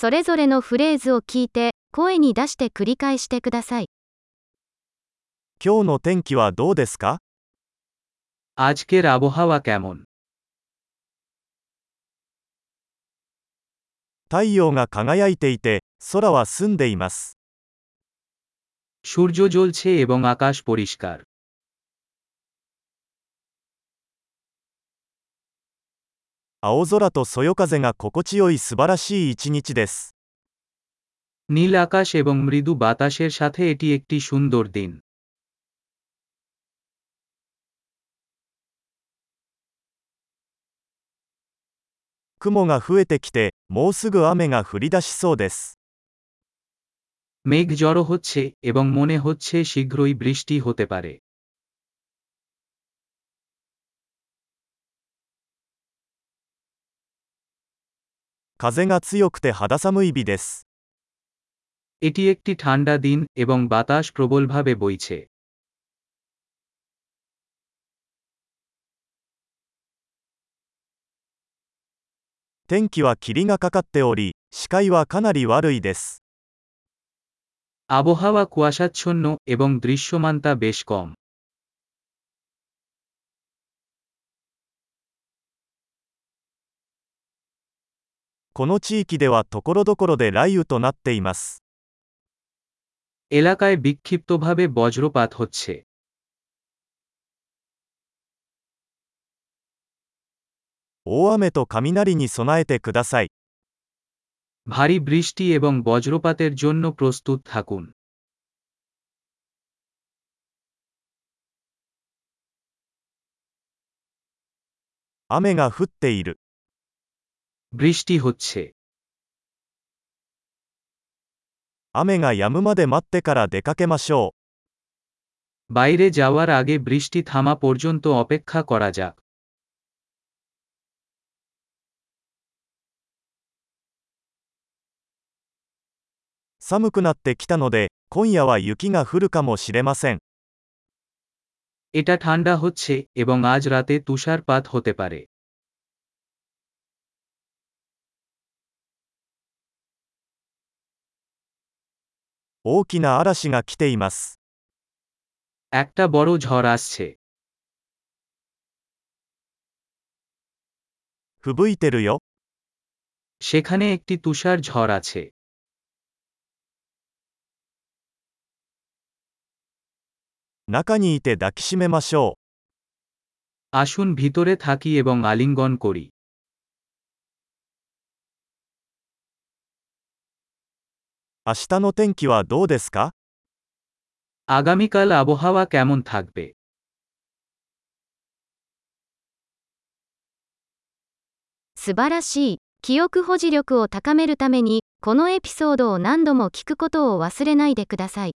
それぞれのフレーズを聞いて、声に出して繰り返してください。今日の天気はどうですか আজকের আবহাওয়া কেমন 太陽が輝いていて、空は澄んでいます。 সূর্য জ্বলছে এবং আকাশ পরিষ্কার 青空とそよ風が心地よい素晴らしい一日です。 নীল আকাশ এবং মৃদু বাতাসের সাথে এটি একটি সুন্দর দিন 雲が増えてきて、もうすぐ雨が降り出しそうです。 মেঘ জড়ো হচ্ছে এবং মনে হচ্ছে শীঘ্রই বৃষ্টি হতে পারে 風が強くて肌寒い日です。 এটি একটি ঠান্ডা দিন এবং বাতাস প্রবলভাবে বইছে 天気は霧がかかっており、視界はかなり悪いです。 আবহাওয়া কুয়াশাচ্ছন্ন এবং দৃশ্যমানতা বেশ কম この地域ではところどころで雷雨となっています。 এলাকায় বিক্ষিপ্তভাবে বজ্রপাত হচ্ছে 大雨と雷に備えてください。 ভারী বৃষ্টি এবং বজ্রপাতের জন্য প্রস্তুত থাকুন 雨が降っている。 বৃষ্টি হচ্ছে 雨が止むまで待ってから出かけましょう。 বাইরে যাওয়ার আগে বৃষ্টি থামা পর্যন্ত অপেক্ষা করা যাক 寒くなってきたので、今夜は雪が降るかもしれません。 এটা ঠান্ডা হচ্ছে এবং আজ রাতে তুষারপাত হতে পারে 大きな嵐が来ています。 একটা বড় ঝড় আসছে 吹雪いてるよ。 সেখানে একটি তুষার ঝড় আছে 中にいて抱きしめましょ আসুন ভিতরে থাকি এবং আলিঙ্গন করি 明日の天気はどうですか আগামীকাল আবহাওয়া কেমন থাকবে 素晴らしい。記憶保持力を高めるために、このエピソードを何度も聞くことを忘れないでください。